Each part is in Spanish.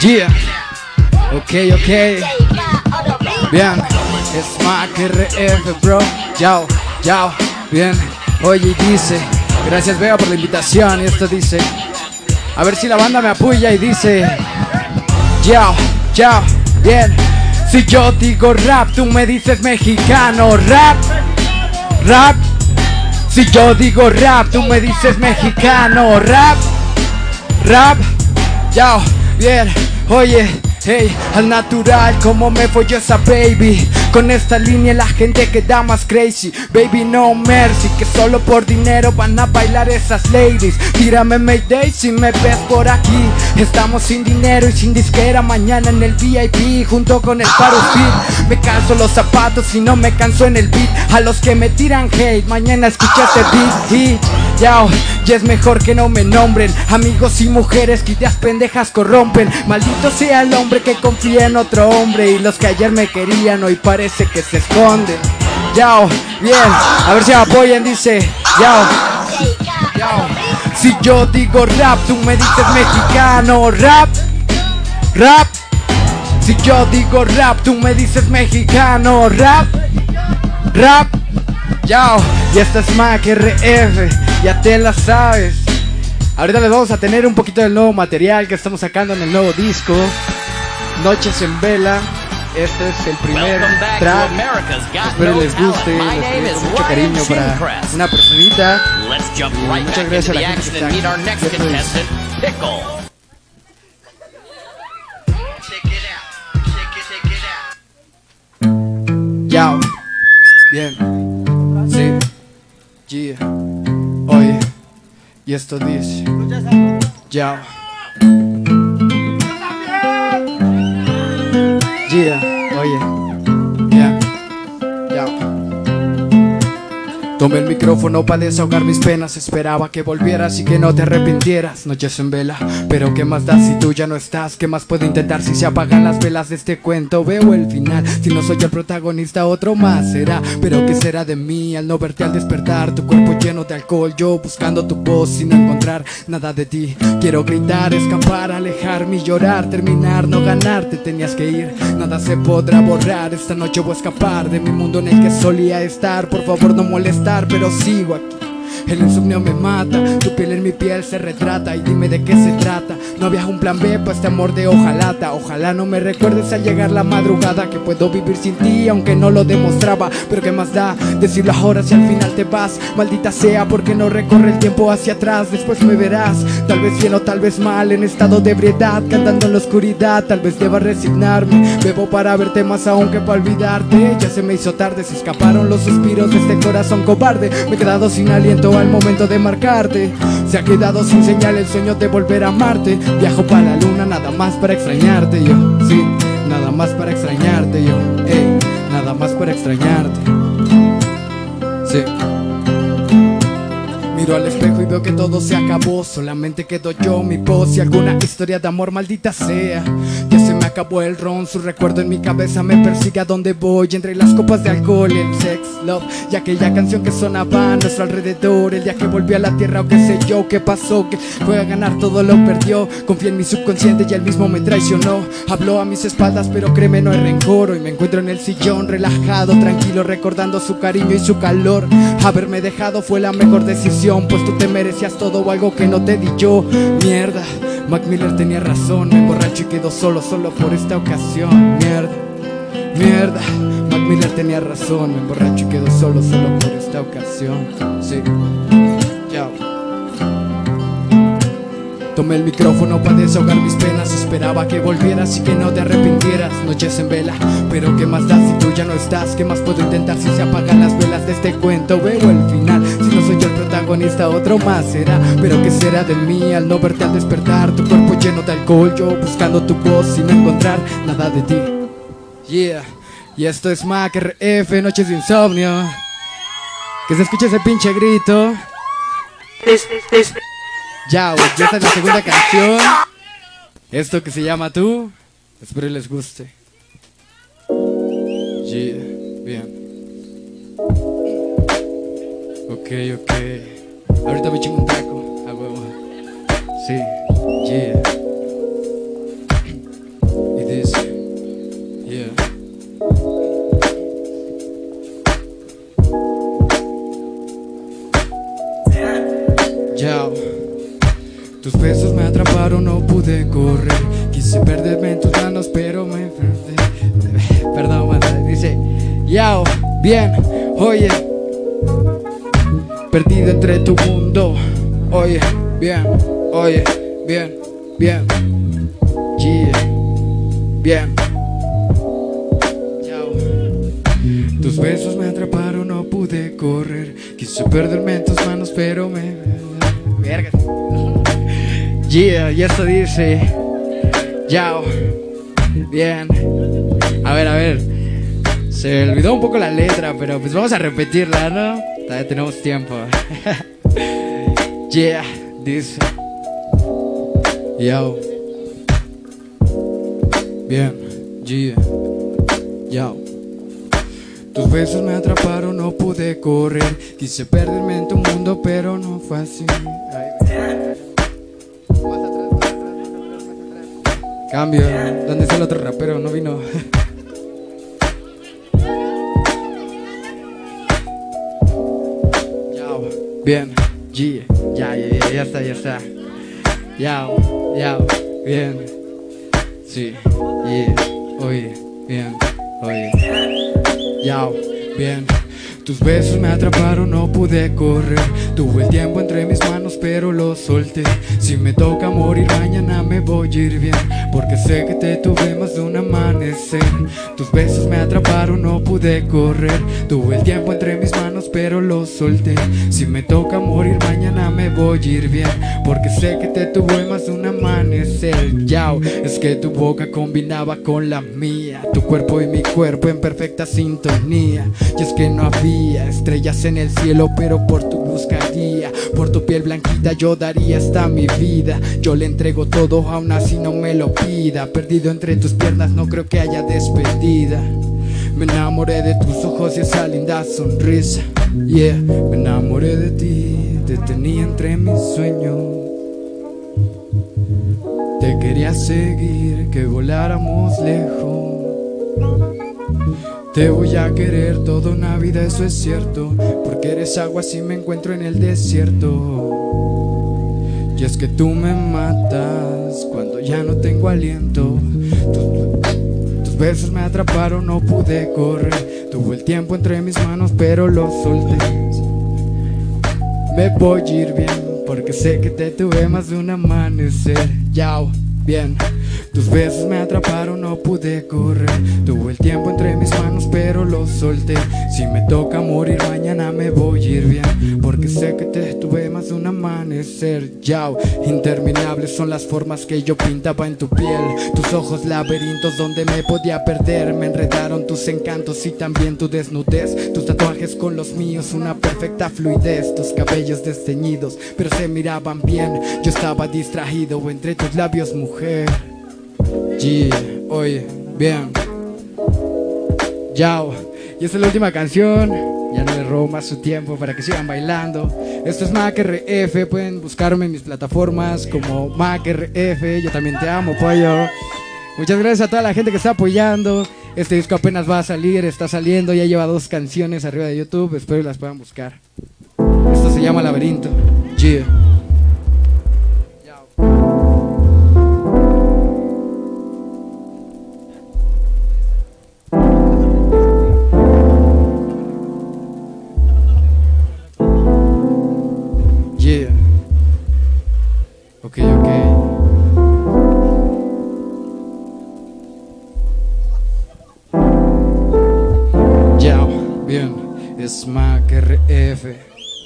Yeah. Ok, ok. Bien. Es Mac RF, bro. Yao, yao. Bien. Oye, dice. Gracias, Vega, por la invitación. Y esto dice. A ver si la banda me apoya y dice. Yao, yao. Bien. Si yo digo rap, tú me dices mexicano. Rap, rap. Si yo digo rap, tú me dices mexicano. Rap, rap. Yao, bien. Oye, hey, al natural, como me folló esa baby. Con esta línea la gente queda más crazy. Baby, no mercy, que solo por dinero van a bailar esas ladies. Tírame Mayday si me ves por aquí. Estamos sin dinero y sin disquera. Mañana en el VIP, junto con el Paro Fit. Me canso los zapatos y no me canso en el beat. A los que me tiran hate, mañana escucha este beat hit. Yao, ya es mejor que no me nombren. Amigos y mujeres que ideas pendejas corrompen. Maldito sea el hombre que confía en otro hombre Y los que ayer me querían hoy parece que se esconden. Yao, bien, a ver si apoyan, dice Yao, yao. Si yo digo rap, tú me dices mexicano Rap, rap. Si yo digo rap, tú me dices mexicano Rap, rap Yao, y esta es Mac RF, ya te la sabes. Ahorita les vamos a tener un poquito del nuevo material que estamos sacando en el nuevo disco, Noches en Vela. Este es el primer Welcome back to track. America's Got Espero les guste, Talent. My les name escribí is con mucho cariño para una personita. Right Muchas gracias a la gente que está meet our Yeah. Oye. Y esto dice. Yao. Yeah. Oye. Tomé el micrófono para desahogar mis penas. Esperaba que volvieras y que no te arrepintieras. Noches en vela, pero ¿qué más da si tú ya no estás? ¿Qué más puedo intentar si se apagan las velas de este cuento? Veo el final, si no soy el protagonista otro más será. Pero ¿qué será de mí al no verte al despertar? Tu cuerpo lleno de alcohol, yo buscando tu voz sin encontrar nada de ti. Quiero gritar, escapar, alejarme llorar Terminar, no ganar, te tenías que ir. Nada se podrá borrar, esta noche voy a escapar De mi mundo en el que solía estar. Por favor no molestar, pero sigo aquí el insomnio me mata, tu piel en mi piel se retrata y dime de qué se trata. No había un plan B para este amor de hojalata. Ojalá no me recuerdes al llegar la madrugada que puedo vivir sin ti aunque no lo demostraba. Pero qué más da decirlo ahora si al final te vas. Maldita sea porque no recorre el tiempo hacia atrás. Después me verás, tal vez bien o tal vez mal, en estado de ebriedad, cantando en la oscuridad. Tal vez deba resignarme. Bebo para verte más aún que para olvidarte. Ya se me hizo tarde, se escaparon los suspiros de este corazón cobarde. Me he quedado sin aliento al momento de marcarte. Se ha quedado sin señal el sueño de volver a amarte. Viajo para la luna nada más para extrañarte yo. Sí, nada más para extrañarte yo. Ey, nada más para extrañarte. Sí. Miro al espejo y veo que todo se acabó. Solamente quedo yo, mi voz y alguna historia de amor maldita sea. Ya se me acabó el ron, su recuerdo en mi cabeza me persigue a donde voy. Entre las copas de alcohol, el sex, love y aquella canción que sonaba a nuestro alrededor. El día que volví a la tierra o qué sé yo, qué pasó, que fue a ganar todo lo perdió. Confié en mi subconsciente y él mismo me traicionó. Habló a mis espaldas, pero créeme, no hay rencor. Hoy me encuentro en el sillón, relajado, tranquilo, recordando su cariño y su calor. Haberme dejado fue la mejor decisión, pues tú te merecías todo o algo que no te di yo. Mierda, Mac Miller tenía razón, me emborracho y quedo solo, solo por esta ocasión. Mierda, mierda, Mac Miller tenía razón, me emborracho y quedo solo, solo por esta ocasión. Sí, chao. Tomé el micrófono para desahogar mis penas Esperaba que volvieras y que no te arrepintieras Noches en vela, pero ¿qué más da si tú ya no estás? ¿Qué más puedo intentar si se apagan las velas de este cuento? Veo el final, si no soy yo protagonista otro más será Pero ¿qué será de mí al no verte al despertar? Tu cuerpo lleno de alcohol, yo buscando tu voz sin encontrar nada de ti Yeah, y esto es Mac RF, Noches de Insomnio Que se escuche ese pinche grito ya, ya esta es la segunda canción. Esto que se llama Tú. Espero les guste. Ok, ok. Ahorita me chingo un taco. A huevo. Sí, yeah. Perdido entre tu mundo. Oye, bien, oye, bien, bien. Yeah, bien. Tus besos me atraparon, no pude correr. Quise perderme en tus manos, pero me. Verga. Yeah, y esto dice. Yao. Bien. A ver, a ver. Se olvidó un poco la letra, pero pues vamos a repetirla, ¿no? Todavía tenemos tiempo. yeah, dice. Yao. Bien, yeah. Yao. Tus besos me atraparon, no pude correr. Quise perderme en tu mundo, pero no fue así. Cambio, ¿dónde está el otro rapero? No vino. bien, G, ya, ya, ya, ya está, ya está. Yao, yao, bien, sí, yeah, oye, bien, oye, yao, bien. Tus besos me atraparon, no pude correr. Tuve el tiempo entre mis manos, pero lo solté. Si me toca morir mañana me voy a ir bien. Porque sé que te tuve más de un amanecer. Tus besos me atraparon, no pude correr. Tuve el tiempo entre mis manos, pero lo solté. Si me toca morir mañana me voy a ir bien. Porque sé que te tuve más de un amanecer. Yao, es que tu boca combinaba con la mía. Tu cuerpo y mi cuerpo en perfecta sintonía. Y es que no había estrellas en el cielo, pero por tu buscaría. Por tu piel blanquita yo daría hasta mi vida. Yo le entrego todo, aún así no me lo pida. Perdido entre tus piernas, no creo que haya despedida. Me enamoré de tus ojos y esa linda sonrisa. Yeah, me enamoré de ti, te tenía entre mis sueños. Te quería seguir, que voláramos lejos. Te voy a querer toda una vida, eso es cierto, porque eres agua si me encuentro en el desierto. Y es que tú me matas cuando ya no tengo aliento. Tus, tus besos me atraparon, no pude correr. Tuve el tiempo entre mis manos, pero lo solté. Me voy a ir bien, porque sé que te tuve más de un amanecer. Yao, bien. Tus besos me atraparon, no pude correr. Tuve el tiempo entre mis manos, pero lo solté. Si me toca morir mañana me voy a ir bien. Porque sé que te tuve más de un amanecer. Yao, interminables son las formas que yo pintaba en tu piel. Tus ojos laberintos donde me podía perder. Me enredaron tus encantos y también tu desnudez. Tus tatuajes con los míos, una perfecta fluidez. Tus cabellos desteñidos, pero se miraban bien. Yo estaba distraído entre tus labios, mujer. G, oye, bien. Yao. Y esta es la última canción. Ya no le robo más su tiempo para que sigan bailando. Esto es MacRF. Pueden buscarme en mis plataformas como MacRF. Yo también te amo, pollo. Muchas gracias a toda la gente que está apoyando. Este disco apenas va a salir, está saliendo. Ya lleva dos canciones arriba de YouTube. Espero que las puedan buscar. Esto se llama Laberinto. Yeah.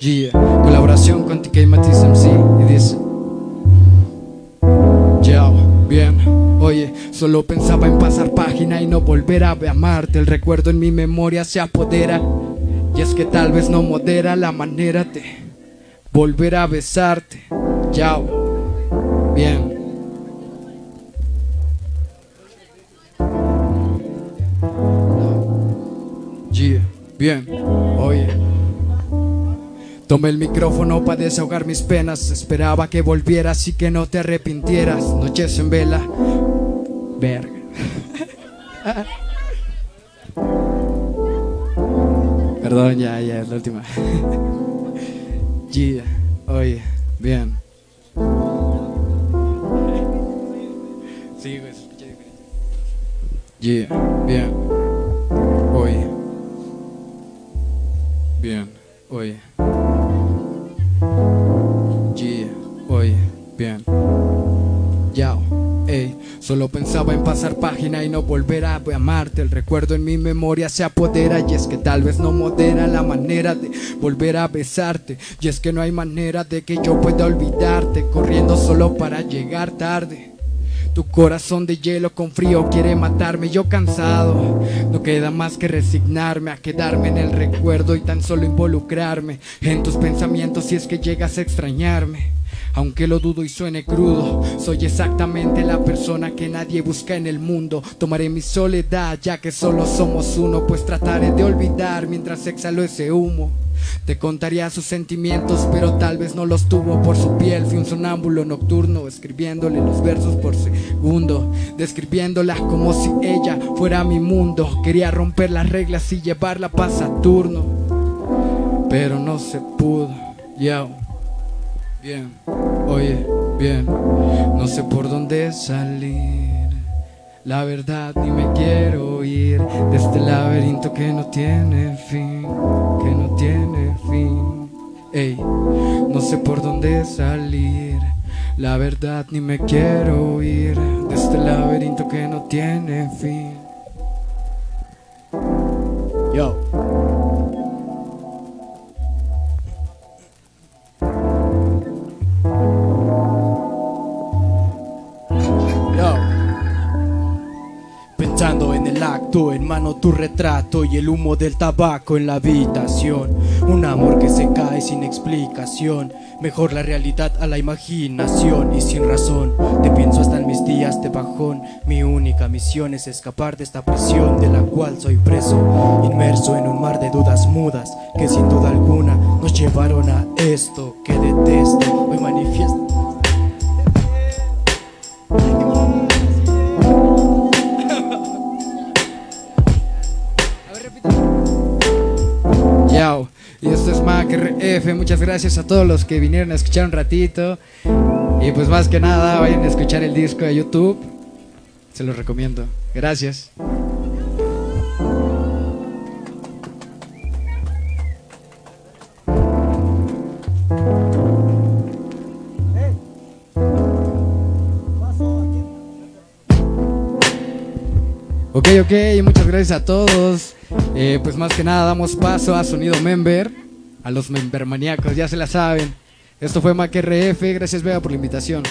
Yeah. Colaboración con TK Matiz MC. Y dice. Ya, bien. Oye, solo pensaba en pasar página y no volver a amarte. El recuerdo en mi memoria se apodera. Y es que tal vez no modera la manera de volver a besarte. Yao. Bien. Yeah. Bien. Oye. Tomé el micrófono para desahogar mis penas. Esperaba que volvieras y que no te arrepintieras. Noches en vela. Verga. Perdón, ya, ya, es la última. Yeah, oye, bien. Sí, güey, se escucha diferente. Bien. Oye. Bien, oye. Solo pensaba en pasar página y no volver a amarte. El recuerdo en mi memoria se apodera y es que tal vez no modera la manera de volver a besarte. Y es que no hay manera de que yo pueda olvidarte, corriendo solo para llegar tarde. Tu corazón de hielo con frío quiere matarme, yo cansado. No queda más que resignarme a quedarme en el recuerdo y tan solo involucrarme en tus pensamientos si es que llegas a extrañarme. Aunque lo dudo y suene crudo, soy exactamente la persona que nadie busca en el mundo. Tomaré mi soledad ya que solo somos uno, pues trataré de olvidar mientras exhalo ese humo. Te contaría sus sentimientos, pero tal vez no los tuvo por su piel. Fui un sonámbulo nocturno, escribiéndole los versos por segundo, describiéndola como si ella fuera mi mundo. Quería romper las reglas y llevarla para Saturno, pero no se pudo. Yo, bien, oye, bien, no sé por dónde salir. La verdad ni me quiero ir de este laberinto que no tiene fin, que no tiene fin. Ey, no sé por dónde salir. La verdad ni me quiero ir de este laberinto que no tiene fin. Yo. Pensando en el acto, en mano tu retrato y el humo del tabaco en la habitación. Un amor que se cae sin explicación. Mejor la realidad a la imaginación y sin razón. Te pienso hasta en mis días de bajón. Mi única misión es escapar de esta prisión de la cual soy preso. Inmerso en un mar de dudas mudas que sin duda alguna nos llevaron a esto que detesto. Hoy manifiesto. Muchas gracias a todos los que vinieron a escuchar un ratito. Y pues más que nada, vayan a escuchar el disco de YouTube. Se los recomiendo. Gracias. Ok, ok, muchas gracias a todos. Eh, pues más que nada damos paso a Sonido Member, a los member maníacos, ya se la saben. Esto fue Mac RF, gracias Vega por la invitación.